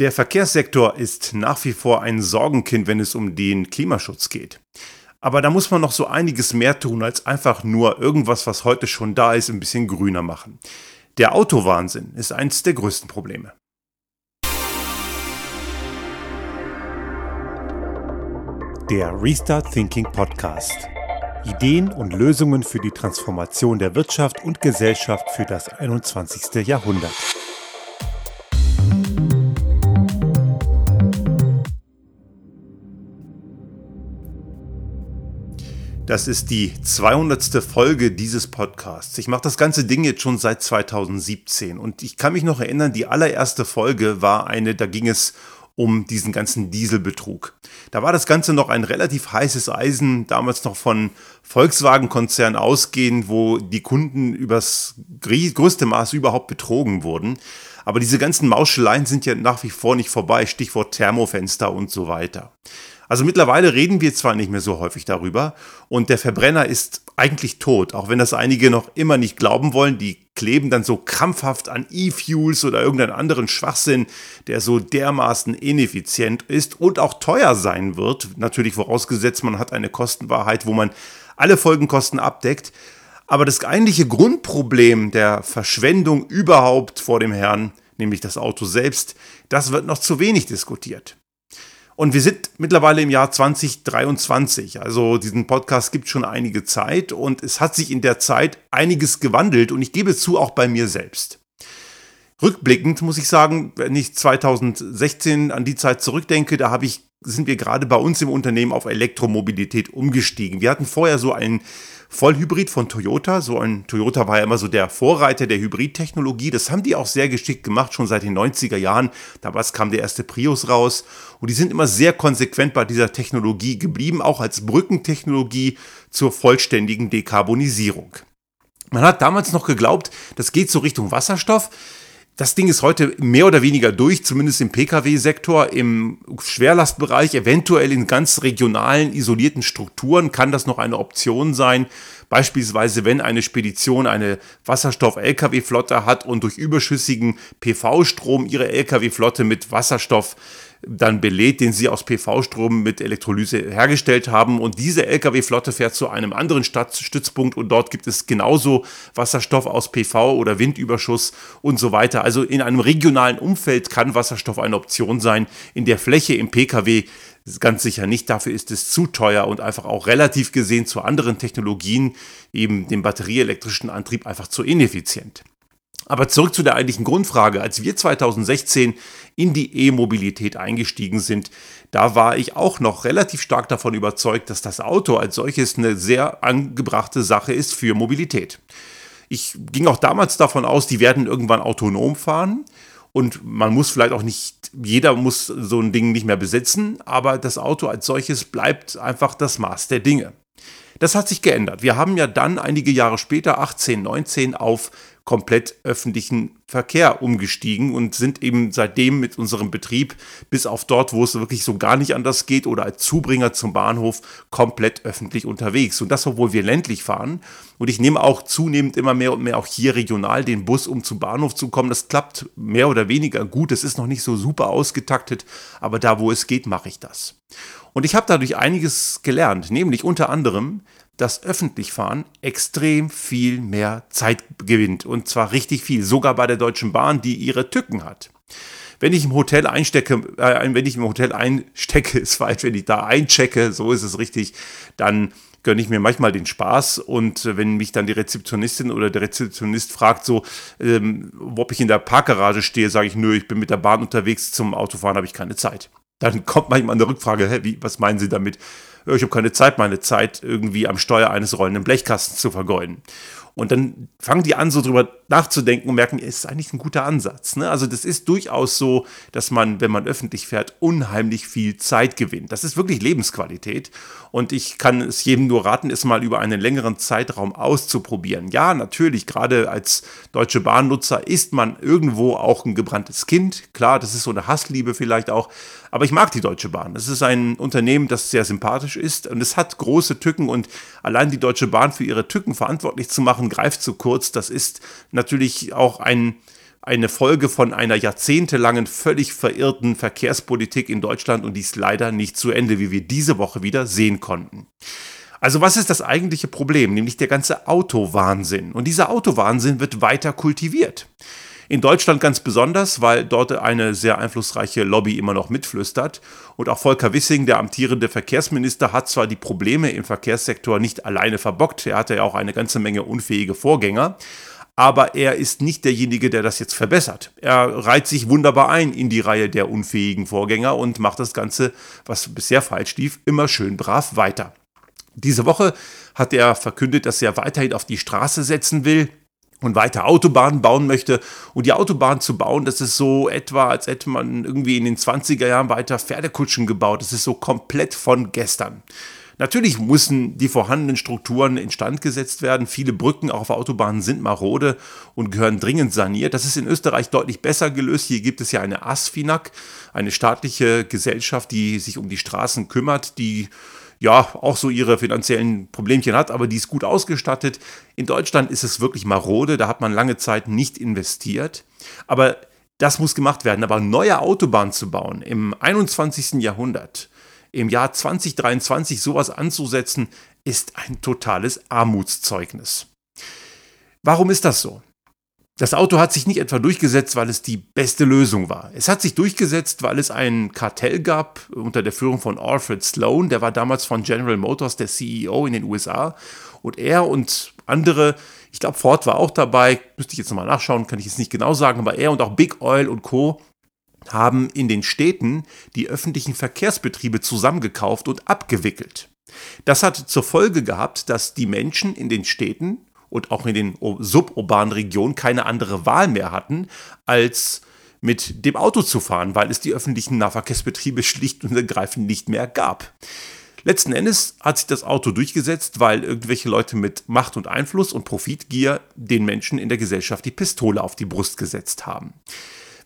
Der Verkehrssektor ist nach wie vor ein Sorgenkind, wenn es um den Klimaschutz geht. Aber da muss man noch so einiges mehr tun, als einfach nur irgendwas, was heute schon da ist, ein bisschen grüner machen. Der Autowahnsinn ist eines der größten Probleme. Der Restart Thinking Podcast. Ideen und Lösungen für die Transformation der Wirtschaft und Gesellschaft für das 21. Jahrhundert. Das ist die 200. Folge dieses Podcasts. Ich mache das ganze Ding jetzt schon seit 2017 und ich kann mich noch erinnern, die allererste Folge war eine, da ging es um diesen ganzen Dieselbetrug. Da war das Ganze noch ein relativ heißes Eisen, damals noch von Volkswagen-Konzern ausgehend, wo die Kunden übers größte Maß überhaupt betrogen wurden. Aber diese ganzen Mauscheleien sind ja nach wie vor nicht vorbei, Stichwort Thermofenster und so weiter. Also mittlerweile reden wir zwar nicht mehr so häufig darüber und der Verbrenner ist eigentlich tot, auch wenn das einige noch immer nicht glauben wollen. Die kleben dann so krampfhaft an E-Fuels oder irgendeinen anderen Schwachsinn, der so dermaßen ineffizient ist und auch teuer sein wird. Natürlich vorausgesetzt, man hat eine Kostenwahrheit, wo man alle Folgenkosten abdeckt. Aber das eigentliche Grundproblem der Verschwendung überhaupt vor dem Herrn, nämlich das Auto selbst, das wird noch zu wenig diskutiert. Und wir sind mittlerweile im Jahr 2023. Also diesen Podcast gibt schon einige Zeit und es hat sich in der Zeit einiges gewandelt und ich gebe zu, auch bei mir selbst. Rückblickend muss ich sagen, wenn ich 2016 an die Zeit zurückdenke, da habe ich, sind wir gerade bei uns im Unternehmen auf Elektromobilität umgestiegen. Wir hatten vorher so einen Vollhybrid von Toyota. So ein Toyota war ja immer so der Vorreiter der Hybridtechnologie. Das haben die auch sehr geschickt gemacht, schon seit den 90er Jahren. Damals kam der erste Prius raus. Und die sind immer sehr konsequent bei dieser Technologie geblieben, auch als Brückentechnologie zur vollständigen Dekarbonisierung. Man hat damals noch geglaubt, das geht so Richtung Wasserstoff. Das Ding ist heute mehr oder weniger durch, zumindest im Pkw-Sektor, im Schwerlastbereich, eventuell in ganz regionalen, isolierten Strukturen kann das noch eine Option sein. Beispielsweise, wenn eine Spedition eine Wasserstoff-Lkw-Flotte hat und durch überschüssigen PV-Strom ihre Lkw-Flotte mit Wasserstoff dann belädt, den sie aus PV-Strom mit Elektrolyse hergestellt haben. Und diese Lkw-Flotte fährt zu einem anderen Stadtstützpunkt und dort gibt es genauso Wasserstoff aus PV oder Windüberschuss und so weiter. Also in einem regionalen Umfeld kann Wasserstoff eine Option sein. In der Fläche im Pkw ganz sicher nicht. Dafür ist es zu teuer und einfach auch relativ gesehen zu anderen Technologien, eben dem batterieelektrischen Antrieb, einfach zu ineffizient. Aber zurück zu der eigentlichen Grundfrage. Als wir 2016 in die E-Mobilität eingestiegen sind, da war ich auch noch relativ stark davon überzeugt, dass das Auto als solches eine sehr angebrachte Sache ist für Mobilität. Ich ging auch damals davon aus, die werden irgendwann autonom fahren und man muss vielleicht auch nicht, jeder muss so ein Ding nicht mehr besitzen, aber das Auto als solches bleibt einfach das Maß der Dinge. Das hat sich geändert. Wir haben ja dann einige Jahre später, 18, 19, auf komplett öffentlichen Verkehr umgestiegen und sind eben seitdem mit unserem Betrieb bis auf dort, wo es wirklich so gar nicht anders geht oder als Zubringer zum Bahnhof komplett öffentlich unterwegs. Und das, obwohl wir ländlich fahren. Und ich nehme auch zunehmend immer mehr und mehr auch hier regional den Bus, um zum Bahnhof zu kommen. Das klappt mehr oder weniger gut. Es ist noch nicht so super ausgetaktet, aber da, wo es geht, mache ich das. Und ich habe dadurch einiges gelernt, nämlich unter anderem, dass Öffentlichfahren extrem viel mehr Zeit gewinnt. Und zwar richtig viel, sogar bei der Deutschen Bahn, die ihre Tücken hat. Wenn ich im Hotel einstecke, äh, wenn ich im Hotel einstecke, ist falsch, wenn ich da einchecke, so ist es richtig, dann gönne ich mir manchmal den Spaß und wenn mich dann die Rezeptionistin oder der Rezeptionist fragt, so, ähm, ob ich in der Parkgarage stehe, sage ich, nö, ich bin mit der Bahn unterwegs, zum Autofahren habe ich keine Zeit. Dann kommt manchmal eine Rückfrage, hä, wie, was meinen Sie damit? Ich habe keine Zeit, meine Zeit irgendwie am Steuer eines rollenden Blechkastens zu vergeuden. Und dann fangen die an, so drüber nachzudenken und merken, ist eigentlich ein guter Ansatz. Ne? Also das ist durchaus so, dass man, wenn man öffentlich fährt, unheimlich viel Zeit gewinnt. Das ist wirklich Lebensqualität. Und ich kann es jedem nur raten, es mal über einen längeren Zeitraum auszuprobieren. Ja, natürlich, gerade als Deutsche Bahnnutzer ist man irgendwo auch ein gebranntes Kind. Klar, das ist so eine Hassliebe vielleicht auch. Aber ich mag die Deutsche Bahn. Es ist ein Unternehmen, das sehr sympathisch ist und es hat große Tücken und allein die Deutsche Bahn für ihre Tücken verantwortlich zu machen, greift zu kurz. Das ist natürlich auch ein eine Folge von einer jahrzehntelangen völlig verirrten Verkehrspolitik in Deutschland und die ist leider nicht zu Ende, wie wir diese Woche wieder sehen konnten. Also was ist das eigentliche Problem? Nämlich der ganze Autowahnsinn. Und dieser Autowahnsinn wird weiter kultiviert. In Deutschland ganz besonders, weil dort eine sehr einflussreiche Lobby immer noch mitflüstert. Und auch Volker Wissing, der amtierende Verkehrsminister, hat zwar die Probleme im Verkehrssektor nicht alleine verbockt, er hatte ja auch eine ganze Menge unfähige Vorgänger, aber er ist nicht derjenige, der das jetzt verbessert. Er reiht sich wunderbar ein in die Reihe der unfähigen Vorgänger und macht das Ganze, was bisher falsch lief, immer schön brav weiter. Diese Woche hat er verkündet, dass er weiterhin auf die Straße setzen will und weiter Autobahnen bauen möchte. Und die Autobahn zu bauen, das ist so etwa, als hätte man irgendwie in den 20er Jahren weiter Pferdekutschen gebaut. Das ist so komplett von gestern. Natürlich müssen die vorhandenen Strukturen instand gesetzt werden. Viele Brücken auch auf Autobahnen sind marode und gehören dringend saniert. Das ist in Österreich deutlich besser gelöst. Hier gibt es ja eine ASFINAG, eine staatliche Gesellschaft, die sich um die Straßen kümmert, die ja auch so ihre finanziellen Problemchen hat, aber die ist gut ausgestattet. In Deutschland ist es wirklich marode, da hat man lange Zeit nicht investiert. Aber das muss gemacht werden. Aber neue Autobahnen zu bauen im 21. Jahrhundert, im Jahr 2023 sowas anzusetzen, ist ein totales Armutszeugnis. Warum ist das so? Das Auto hat sich nicht etwa durchgesetzt, weil es die beste Lösung war. Es hat sich durchgesetzt, weil es ein Kartell gab unter der Führung von Alfred Sloan, der war damals von General Motors der CEO in den USA. Und er und andere, ich glaube Ford war auch dabei, müsste ich jetzt nochmal nachschauen, kann ich jetzt nicht genau sagen, aber er und auch Big Oil und Co haben in den Städten die öffentlichen Verkehrsbetriebe zusammengekauft und abgewickelt. Das hat zur Folge gehabt, dass die Menschen in den Städten und auch in den suburbanen Regionen keine andere Wahl mehr hatten, als mit dem Auto zu fahren, weil es die öffentlichen Nahverkehrsbetriebe schlicht und ergreifend nicht mehr gab. Letzten Endes hat sich das Auto durchgesetzt, weil irgendwelche Leute mit Macht und Einfluss und Profitgier den Menschen in der Gesellschaft die Pistole auf die Brust gesetzt haben.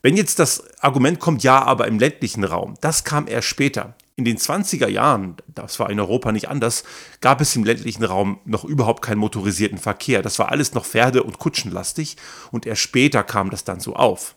Wenn jetzt das Argument kommt, ja, aber im ländlichen Raum, das kam erst später. In den 20er Jahren, das war in Europa nicht anders, gab es im ländlichen Raum noch überhaupt keinen motorisierten Verkehr. Das war alles noch Pferde- und Kutschenlastig und erst später kam das dann so auf.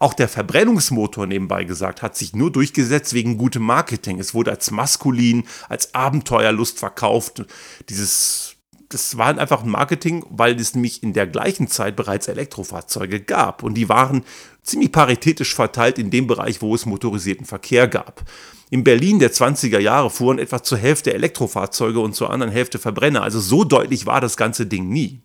Auch der Verbrennungsmotor nebenbei gesagt hat sich nur durchgesetzt wegen gutem Marketing. Es wurde als maskulin, als Abenteuerlust verkauft. Dieses das war einfach Marketing, weil es nämlich in der gleichen Zeit bereits Elektrofahrzeuge gab und die waren ziemlich paritätisch verteilt in dem Bereich, wo es motorisierten Verkehr gab. In Berlin der 20er Jahre fuhren etwa zur Hälfte Elektrofahrzeuge und zur anderen Hälfte Verbrenner. Also so deutlich war das ganze Ding nie.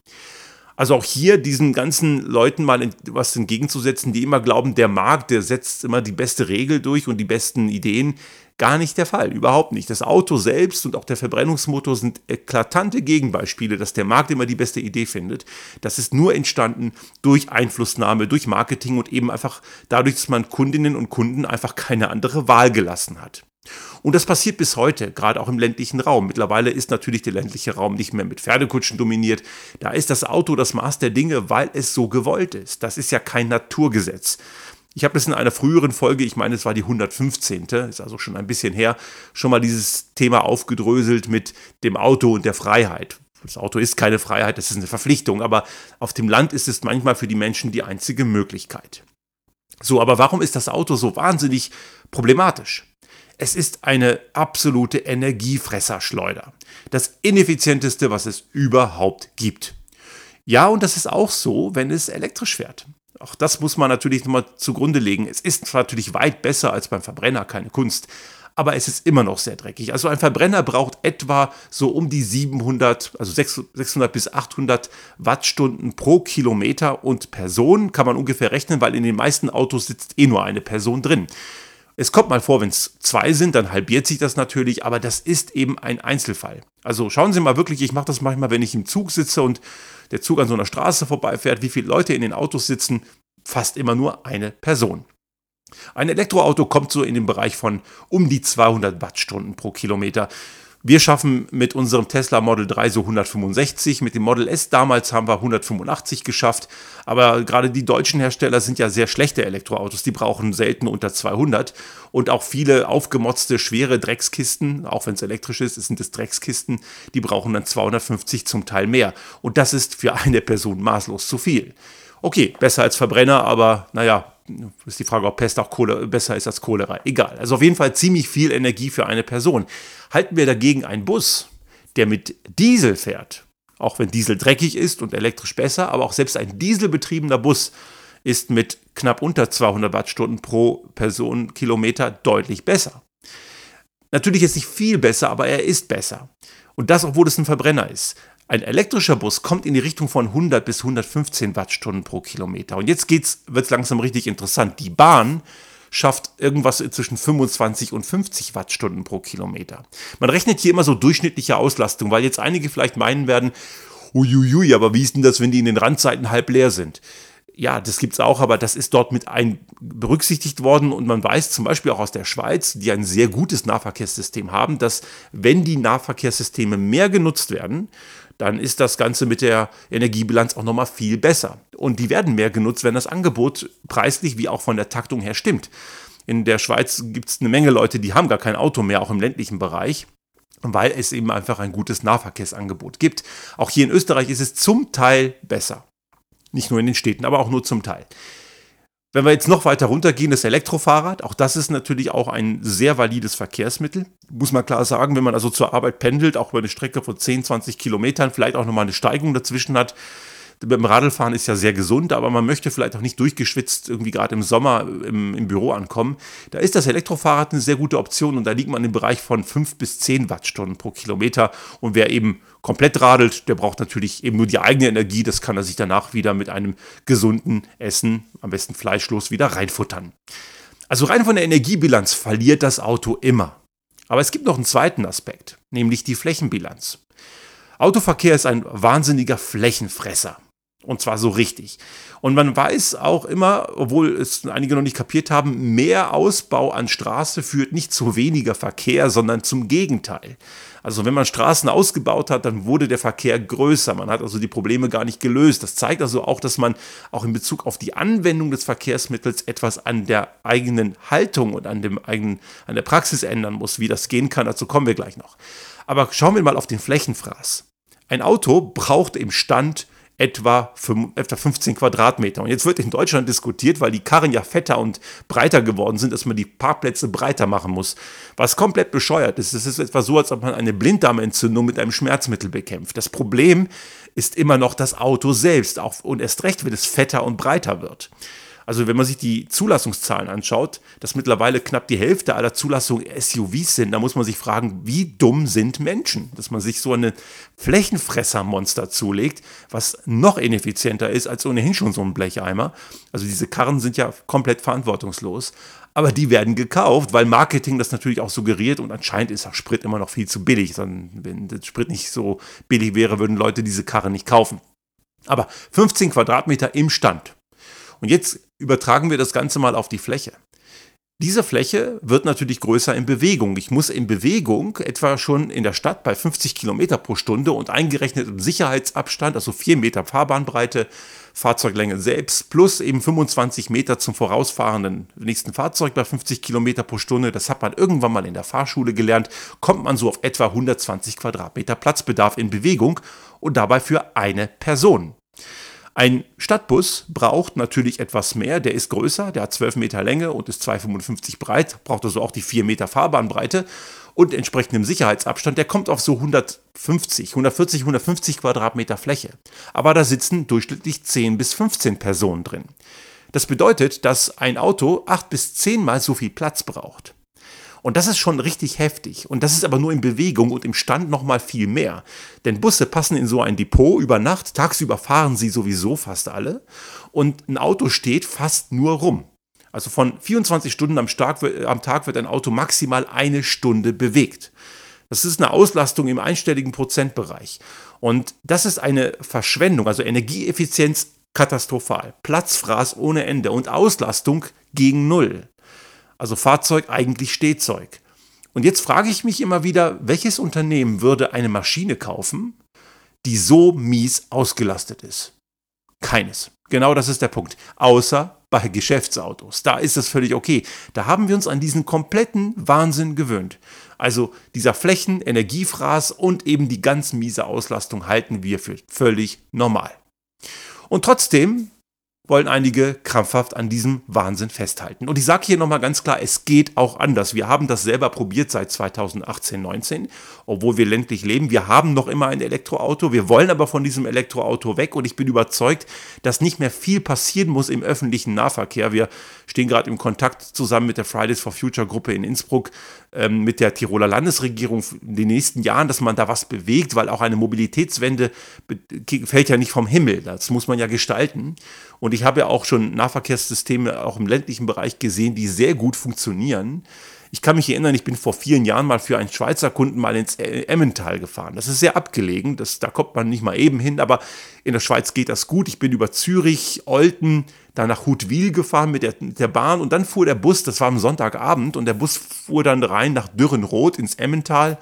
Also auch hier diesen ganzen Leuten mal was entgegenzusetzen, die immer glauben, der Markt, der setzt immer die beste Regel durch und die besten Ideen. Gar nicht der Fall, überhaupt nicht. Das Auto selbst und auch der Verbrennungsmotor sind eklatante Gegenbeispiele, dass der Markt immer die beste Idee findet. Das ist nur entstanden durch Einflussnahme, durch Marketing und eben einfach dadurch, dass man Kundinnen und Kunden einfach keine andere Wahl gelassen hat. Und das passiert bis heute, gerade auch im ländlichen Raum. Mittlerweile ist natürlich der ländliche Raum nicht mehr mit Pferdekutschen dominiert. Da ist das Auto das Maß der Dinge, weil es so gewollt ist. Das ist ja kein Naturgesetz. Ich habe das in einer früheren Folge, ich meine, es war die 115., ist also schon ein bisschen her, schon mal dieses Thema aufgedröselt mit dem Auto und der Freiheit. Das Auto ist keine Freiheit, das ist eine Verpflichtung, aber auf dem Land ist es manchmal für die Menschen die einzige Möglichkeit. So, aber warum ist das Auto so wahnsinnig problematisch? Es ist eine absolute Energiefresserschleuder. Das ineffizienteste, was es überhaupt gibt. Ja, und das ist auch so, wenn es elektrisch fährt. Auch das muss man natürlich nochmal zugrunde legen. Es ist natürlich weit besser als beim Verbrenner, keine Kunst. Aber es ist immer noch sehr dreckig. Also ein Verbrenner braucht etwa so um die 700, also 600 bis 800 Wattstunden pro Kilometer und Person. Kann man ungefähr rechnen, weil in den meisten Autos sitzt eh nur eine Person drin. Es kommt mal vor, wenn es zwei sind, dann halbiert sich das natürlich, aber das ist eben ein Einzelfall. Also schauen Sie mal wirklich, ich mache das manchmal, wenn ich im Zug sitze und der Zug an so einer Straße vorbeifährt, wie viele Leute in den Autos sitzen, fast immer nur eine Person. Ein Elektroauto kommt so in den Bereich von um die 200 Wattstunden pro Kilometer. Wir schaffen mit unserem Tesla Model 3 so 165, mit dem Model S damals haben wir 185 geschafft, aber gerade die deutschen Hersteller sind ja sehr schlechte Elektroautos, die brauchen selten unter 200 und auch viele aufgemotzte schwere Dreckskisten, auch wenn es elektrisch ist, sind es Dreckskisten, die brauchen dann 250 zum Teil mehr. Und das ist für eine Person maßlos zu viel. Okay, besser als Verbrenner, aber naja, ist die Frage, ob Pest auch Kohle, besser ist als Cholera. Egal. Also auf jeden Fall ziemlich viel Energie für eine Person. Halten wir dagegen einen Bus, der mit Diesel fährt, auch wenn Diesel dreckig ist und elektrisch besser, aber auch selbst ein dieselbetriebener Bus ist mit knapp unter 200 Wattstunden pro Personenkilometer deutlich besser. Natürlich ist nicht viel besser, aber er ist besser. Und das, obwohl es ein Verbrenner ist. Ein elektrischer Bus kommt in die Richtung von 100 bis 115 Wattstunden pro Kilometer. Und jetzt wird es langsam richtig interessant. Die Bahn schafft irgendwas zwischen 25 und 50 Wattstunden pro Kilometer. Man rechnet hier immer so durchschnittliche Auslastung, weil jetzt einige vielleicht meinen werden, uiuiui, aber wie ist denn das, wenn die in den Randzeiten halb leer sind? ja, das gibt es auch, aber das ist dort mit ein berücksichtigt worden und man weiß zum Beispiel auch aus der Schweiz, die ein sehr gutes Nahverkehrssystem haben, dass wenn die Nahverkehrssysteme mehr genutzt werden, dann ist das Ganze mit der Energiebilanz auch nochmal viel besser. Und die werden mehr genutzt, wenn das Angebot preislich wie auch von der Taktung her stimmt. In der Schweiz gibt es eine Menge Leute, die haben gar kein Auto mehr, auch im ländlichen Bereich weil es eben einfach ein gutes Nahverkehrsangebot gibt. Auch hier in Österreich ist es zum Teil besser. Nicht nur in den Städten, aber auch nur zum Teil. Wenn wir jetzt noch weiter runtergehen, das Elektrofahrrad, auch das ist natürlich auch ein sehr valides Verkehrsmittel. Muss man klar sagen, wenn man also zur Arbeit pendelt, auch über eine Strecke von 10, 20 Kilometern, vielleicht auch nochmal eine Steigung dazwischen hat, beim Radlfahren ist ja sehr gesund, aber man möchte vielleicht auch nicht durchgeschwitzt irgendwie gerade im Sommer im, im, Büro ankommen. Da ist das Elektrofahrrad eine sehr gute Option und da liegt man im Bereich von 5 bis 10 Wattstunden pro Kilometer. Und wer eben komplett radelt, der braucht natürlich eben nur die eigene Energie. Das kann er sich danach wieder mit einem gesunden Essen, am besten fleischlos, wieder reinfuttern. Also rein von der Energiebilanz verliert das Auto immer. Aber es gibt noch einen zweiten Aspekt, nämlich die Flächenbilanz. Autoverkehr ist ein wahnsinniger Flächenfresser. Und zwar so richtig. Und man weiß auch immer, obwohl es einige noch nicht kapiert haben, mehr Ausbau an Straße führt nicht zu weniger Verkehr, sondern zum Gegenteil. Also wenn man Straßen ausgebaut hat, dann wurde der Verkehr größer. Man hat also die Probleme gar nicht gelöst. Das zeigt also auch, dass man auch in Bezug auf die Anwendung des Verkehrsmittels etwas an der eigenen Haltung und an, dem eigenen, an der Praxis ändern muss. Wie das gehen kann, dazu kommen wir gleich noch. Aber schauen wir mal auf den Flächenfraß. Ein Auto braucht im Stand etwa, etwa 15 Quadratmeter. Und jetzt wird in Deutschland diskutiert, weil die Karren ja fetter und breiter geworden sind, dass man die Parkplätze breiter machen muss. Was komplett bescheuert ist. Es ist etwa so, als ob man eine Blinddarmentzündung mit einem Schmerzmittel bekämpft. Das Problem ist immer noch das Auto selbst. Auch, und erst recht, wenn es fetter und breiter wird. Also wenn man sich die Zulassungszahlen anschaut, dass mittlerweile knapp die Hälfte aller Zulassungen SUVs sind, da muss man sich fragen, wie dumm sind Menschen, dass man sich so eine Flächenfressermonster zulegt, was noch ineffizienter ist als ohnehin schon so ein Blecheimer. Also diese Karren sind ja komplett verantwortungslos. Aber die werden gekauft, weil Marketing das natürlich auch suggeriert und anscheinend ist auch Sprit immer noch viel zu billig. Wenn der Sprit nicht so billig wäre, würden Leute diese Karre nicht kaufen. Aber 15 Quadratmeter im Stand. Und jetzt übertragen wir das Ganze mal auf die Fläche. Diese Fläche wird natürlich größer in Bewegung. Ich muss in Bewegung etwa schon in der Stadt bei 50 Kilometer pro Stunde und eingerechnet im Sicherheitsabstand, also 4 Meter Fahrbahnbreite, Fahrzeuglänge selbst, plus eben 25 Meter zum vorausfahrenden nächsten Fahrzeug bei 50 Kilometer pro Stunde. Das hat man irgendwann mal in der Fahrschule gelernt. Kommt man so auf etwa 120 Quadratmeter Platzbedarf in Bewegung und dabei für eine Person. Ein Stadtbus braucht natürlich etwas mehr, der ist größer, der hat 12 Meter Länge und ist 2,55 breit, braucht also auch die 4 Meter Fahrbahnbreite und entsprechendem Sicherheitsabstand, der kommt auf so 150, 140, 150 Quadratmeter Fläche. Aber da sitzen durchschnittlich 10 bis 15 Personen drin. Das bedeutet, dass ein Auto 8 bis 10 mal so viel Platz braucht. Und das ist schon richtig heftig. Und das ist aber nur in Bewegung und im Stand noch mal viel mehr. Denn Busse passen in so ein Depot über Nacht. Tagsüber fahren sie sowieso fast alle. Und ein Auto steht fast nur rum. Also von 24 Stunden am, Tag wird ein Auto maximal eine Stunde bewegt. Das ist eine Auslastung im einstelligen Prozentbereich. Und das ist eine Verschwendung, also Energieeffizienz katastrophal, Platzfraß ohne Ende und Auslastung gegen Null. Also Fahrzeug eigentlich Stehzeug. Und jetzt frage ich mich immer wieder, welches Unternehmen würde eine Maschine kaufen, die so mies ausgelastet ist? Keines. Genau das ist der Punkt. Außer bei Geschäftsautos. Da ist es völlig okay. Da haben wir uns an diesen kompletten Wahnsinn gewöhnt. Also dieser Flächen, Energiefraß und eben die ganz miese Auslastung halten wir für völlig normal. Und trotzdem wollen einige krampfhaft an diesem Wahnsinn festhalten. Und ich sage hier nochmal ganz klar, es geht auch anders. Wir haben das selber probiert seit 2018, 19, obwohl wir ländlich leben. Wir haben noch immer ein Elektroauto. Wir wollen aber von diesem Elektroauto weg und ich bin überzeugt, dass nicht mehr viel passieren muss im öffentlichen Nahverkehr. Wir stehen gerade im Kontakt zusammen mit der Fridays for Future Gruppe in Innsbruck, ähm, mit der Tiroler Landesregierung in den nächsten Jahren, dass man da was bewegt, weil auch eine Mobilitätswende fällt ja nicht vom Himmel. Das muss man ja gestalten. Und ich habe ja auch schon Nahverkehrssysteme auch im ländlichen Bereich gesehen, die sehr gut funktionieren. Ich kann mich erinnern, ich bin vor vielen Jahren mal für einen Schweizer Kunden mal ins Emmental gefahren. Das ist sehr abgelegen, das, da kommt man nicht mal eben hin, aber in der Schweiz geht das gut. Ich bin über Zürich, Olten, dann nach Hutwil gefahren mit der, mit der Bahn und dann fuhr der Bus, das war am Sonntagabend, und der Bus fuhr dann rein nach Dürrenroth ins Emmental.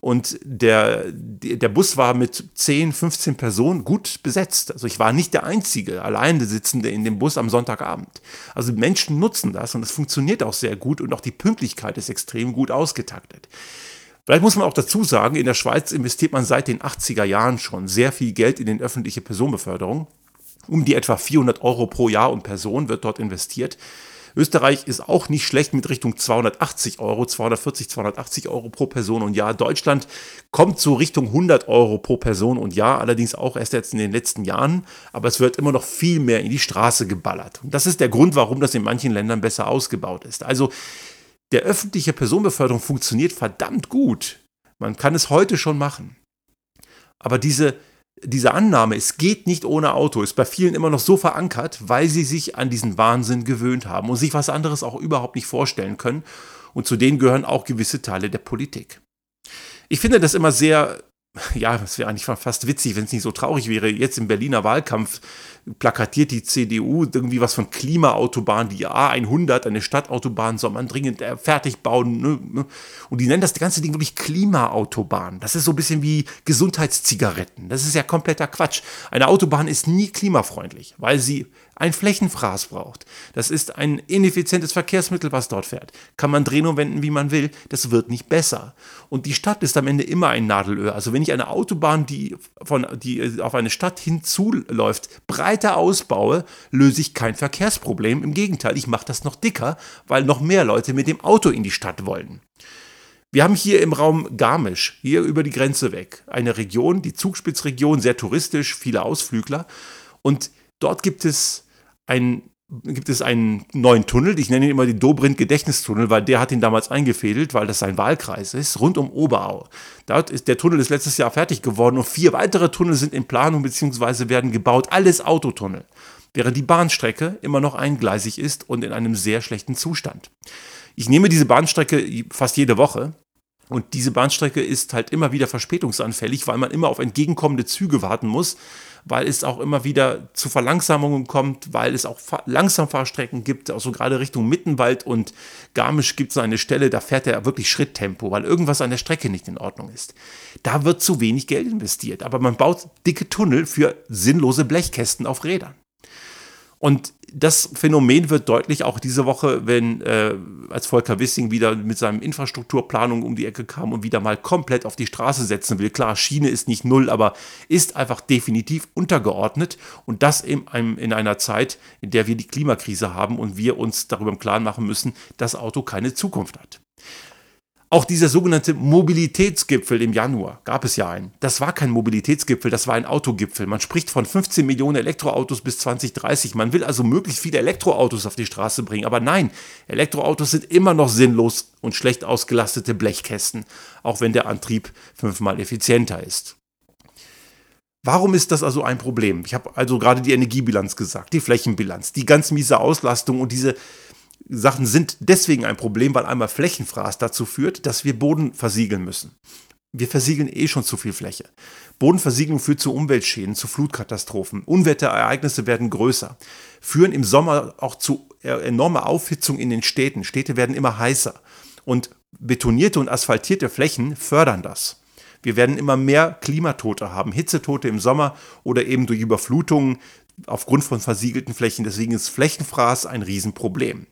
Und der, der Bus war mit 10, 15 Personen gut besetzt. Also ich war nicht der einzige alleine Sitzende in dem Bus am Sonntagabend. Also Menschen nutzen das und es funktioniert auch sehr gut und auch die Pünktlichkeit ist extrem gut ausgetaktet. Vielleicht muss man auch dazu sagen, in der Schweiz investiert man seit den 80er Jahren schon sehr viel Geld in die öffentliche Personenbeförderung. Um die etwa 400 Euro pro Jahr und Person wird dort investiert. Österreich ist auch nicht schlecht mit Richtung 280 Euro, 240, 280 Euro pro Person und Jahr. Deutschland kommt so Richtung 100 Euro pro Person und Jahr, allerdings auch erst jetzt in den letzten Jahren. Aber es wird immer noch viel mehr in die Straße geballert. Und das ist der Grund, warum das in manchen Ländern besser ausgebaut ist. Also der öffentliche Personenbeförderung funktioniert verdammt gut. Man kann es heute schon machen. Aber diese diese Annahme, es geht nicht ohne Auto, ist bei vielen immer noch so verankert, weil sie sich an diesen Wahnsinn gewöhnt haben und sich was anderes auch überhaupt nicht vorstellen können. Und zu denen gehören auch gewisse Teile der Politik. Ich finde das immer sehr ja, es wäre eigentlich fast witzig, wenn es nicht so traurig wäre. Jetzt im Berliner Wahlkampf plakatiert die CDU irgendwie was von Klimaautobahn, die A100, eine Stadtautobahn soll man dringend äh, fertig bauen. Ne, ne? Und die nennen das ganze Ding wirklich Klimaautobahn. Das ist so ein bisschen wie Gesundheitszigaretten. Das ist ja kompletter Quatsch. Eine Autobahn ist nie klimafreundlich, weil sie ein Flächenfraß braucht. Das ist ein ineffizientes Verkehrsmittel, was dort fährt. Kann man drehen und wenden, wie man will. Das wird nicht besser. Und die Stadt ist am Ende immer ein Nadelöhr. Also wenn ich eine Autobahn, die, von, die auf eine Stadt hinzuläuft, breiter ausbaue, löse ich kein Verkehrsproblem. Im Gegenteil, ich mache das noch dicker, weil noch mehr Leute mit dem Auto in die Stadt wollen. Wir haben hier im Raum Garmisch, hier über die Grenze weg, eine Region, die Zugspitzregion, sehr touristisch, viele Ausflügler. Und dort gibt es ein, gibt es einen neuen Tunnel, ich nenne ihn immer den Dobrindt-Gedächtnistunnel, weil der hat ihn damals eingefädelt, weil das sein Wahlkreis ist, rund um Oberau. Dort ist, der Tunnel ist letztes Jahr fertig geworden und vier weitere Tunnel sind in Planung bzw. werden gebaut, alles Autotunnel, während die Bahnstrecke immer noch eingleisig ist und in einem sehr schlechten Zustand. Ich nehme diese Bahnstrecke fast jede Woche und diese Bahnstrecke ist halt immer wieder verspätungsanfällig, weil man immer auf entgegenkommende Züge warten muss, weil es auch immer wieder zu Verlangsamungen kommt, weil es auch Langsamfahrstrecken gibt, also gerade Richtung Mittenwald und Garmisch gibt es eine Stelle, da fährt er wirklich Schritttempo, weil irgendwas an der Strecke nicht in Ordnung ist. Da wird zu wenig Geld investiert, aber man baut dicke Tunnel für sinnlose Blechkästen auf Rädern. Und das Phänomen wird deutlich auch diese Woche, wenn äh, als Volker Wissing wieder mit seinem Infrastrukturplanung um die Ecke kam und wieder mal komplett auf die Straße setzen will. Klar, Schiene ist nicht null, aber ist einfach definitiv untergeordnet und das in, einem, in einer Zeit, in der wir die Klimakrise haben und wir uns darüber im Klaren machen müssen, dass Auto keine Zukunft hat. Auch dieser sogenannte Mobilitätsgipfel im Januar gab es ja einen. Das war kein Mobilitätsgipfel, das war ein Autogipfel. Man spricht von 15 Millionen Elektroautos bis 2030. Man will also möglichst viele Elektroautos auf die Straße bringen. Aber nein, Elektroautos sind immer noch sinnlos und schlecht ausgelastete Blechkästen, auch wenn der Antrieb fünfmal effizienter ist. Warum ist das also ein Problem? Ich habe also gerade die Energiebilanz gesagt, die Flächenbilanz, die ganz miese Auslastung und diese Sachen sind deswegen ein Problem, weil einmal Flächenfraß dazu führt, dass wir Boden versiegeln müssen. Wir versiegeln eh schon zu viel Fläche. Bodenversiegelung führt zu Umweltschäden, zu Flutkatastrophen. Unwetterereignisse werden größer, führen im Sommer auch zu enormer Aufhitzung in den Städten. Städte werden immer heißer. Und betonierte und asphaltierte Flächen fördern das. Wir werden immer mehr Klimatote haben, Hitzetote im Sommer oder eben durch Überflutungen aufgrund von versiegelten Flächen. Deswegen ist Flächenfraß ein Riesenproblem.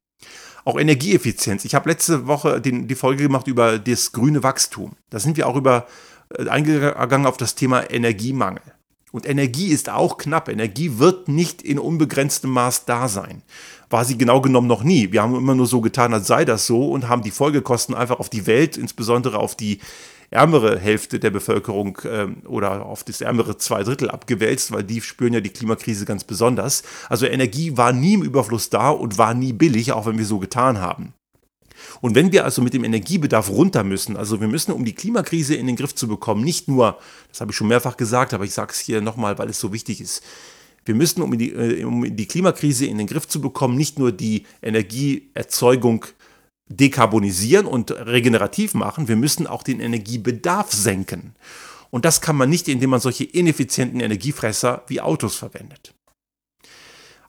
Auch Energieeffizienz. Ich habe letzte Woche den, die Folge gemacht über das grüne Wachstum. Da sind wir auch über, äh, eingegangen auf das Thema Energiemangel. Und Energie ist auch knapp. Energie wird nicht in unbegrenztem Maß da sein. War sie genau genommen noch nie. Wir haben immer nur so getan, als sei das so und haben die Folgekosten einfach auf die Welt, insbesondere auf die ärmere Hälfte der Bevölkerung ähm, oder auf das ärmere zwei Drittel abgewälzt, weil die spüren ja die Klimakrise ganz besonders. Also Energie war nie im Überfluss da und war nie billig, auch wenn wir so getan haben. Und wenn wir also mit dem Energiebedarf runter müssen, also wir müssen, um die Klimakrise in den Griff zu bekommen, nicht nur, das habe ich schon mehrfach gesagt, aber ich sage es hier nochmal, weil es so wichtig ist, wir müssen, um die, äh, um die Klimakrise in den Griff zu bekommen, nicht nur die Energieerzeugung dekarbonisieren und regenerativ machen, wir müssen auch den Energiebedarf senken. Und das kann man nicht, indem man solche ineffizienten Energiefresser wie Autos verwendet.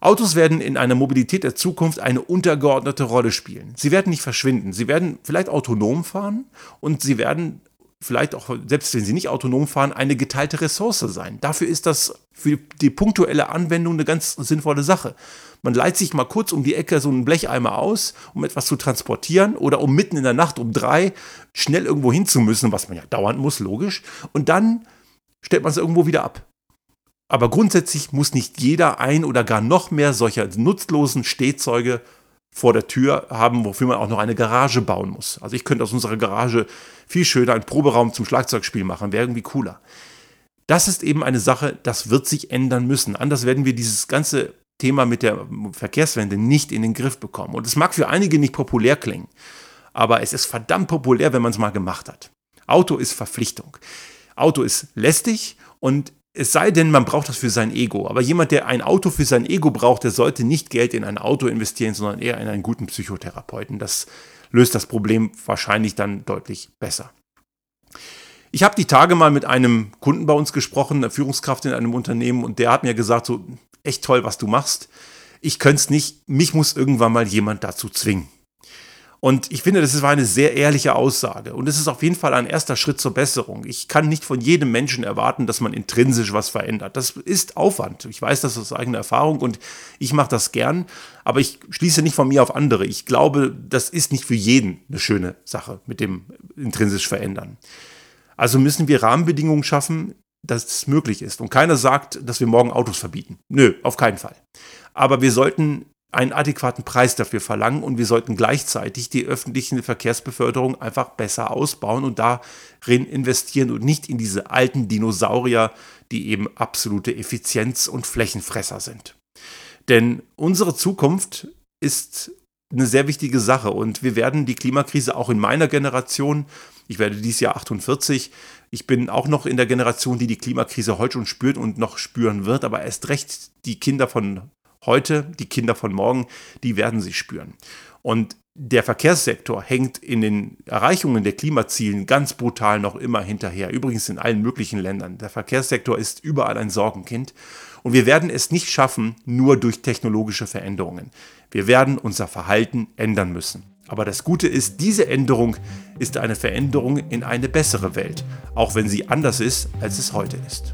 Autos werden in einer Mobilität der Zukunft eine untergeordnete Rolle spielen. Sie werden nicht verschwinden. Sie werden vielleicht autonom fahren und sie werden vielleicht auch, selbst wenn sie nicht autonom fahren, eine geteilte Ressource sein. Dafür ist das für die punktuelle Anwendung eine ganz sinnvolle Sache. Man leiht sich mal kurz um die Ecke so einen Blecheimer aus, um etwas zu transportieren oder um mitten in der Nacht um drei schnell irgendwo hin zu müssen, was man ja dauernd muss, logisch. Und dann stellt man es irgendwo wieder ab. Aber grundsätzlich muss nicht jeder ein oder gar noch mehr solcher nutzlosen Stehzeuge vor der Tür haben, wofür man auch noch eine Garage bauen muss. Also ich könnte aus unserer Garage viel schöner einen Proberaum zum Schlagzeugspiel machen, wäre irgendwie cooler. Das ist eben eine Sache, das wird sich ändern müssen. Anders werden wir dieses ganze Thema mit der Verkehrswende nicht in den Griff bekommen. Und es mag für einige nicht populär klingen, aber es ist verdammt populär, wenn man es mal gemacht hat. Auto ist Verpflichtung. Auto ist lästig und es sei denn, man braucht das für sein Ego. Aber jemand, der ein Auto für sein Ego braucht, der sollte nicht Geld in ein Auto investieren, sondern eher in einen guten Psychotherapeuten. Das löst das Problem wahrscheinlich dann deutlich besser. Ich habe die Tage mal mit einem Kunden bei uns gesprochen, einer Führungskraft in einem Unternehmen, und der hat mir gesagt, so echt toll, was du machst. Ich könnte es nicht, mich muss irgendwann mal jemand dazu zwingen. Und ich finde, das war eine sehr ehrliche Aussage. Und es ist auf jeden Fall ein erster Schritt zur Besserung. Ich kann nicht von jedem Menschen erwarten, dass man intrinsisch was verändert. Das ist Aufwand. Ich weiß das aus eigener Erfahrung und ich mache das gern. Aber ich schließe nicht von mir auf andere. Ich glaube, das ist nicht für jeden eine schöne Sache mit dem intrinsisch verändern. Also müssen wir Rahmenbedingungen schaffen, dass es möglich ist. Und keiner sagt, dass wir morgen Autos verbieten. Nö, auf keinen Fall. Aber wir sollten einen adäquaten Preis dafür verlangen und wir sollten gleichzeitig die öffentliche Verkehrsbeförderung einfach besser ausbauen und darin investieren und nicht in diese alten Dinosaurier, die eben absolute Effizienz- und Flächenfresser sind. Denn unsere Zukunft ist eine sehr wichtige Sache und wir werden die Klimakrise auch in meiner Generation, ich werde dieses Jahr 48, ich bin auch noch in der Generation, die die Klimakrise heute schon spürt und noch spüren wird, aber erst recht die Kinder von heute, die Kinder von morgen, die werden sie spüren. Und der Verkehrssektor hängt in den Erreichungen der Klimazielen ganz brutal noch immer hinterher. Übrigens in allen möglichen Ländern. Der Verkehrssektor ist überall ein Sorgenkind. Und wir werden es nicht schaffen, nur durch technologische Veränderungen. Wir werden unser Verhalten ändern müssen. Aber das Gute ist, diese Änderung ist eine Veränderung in eine bessere Welt, auch wenn sie anders ist, als es heute ist.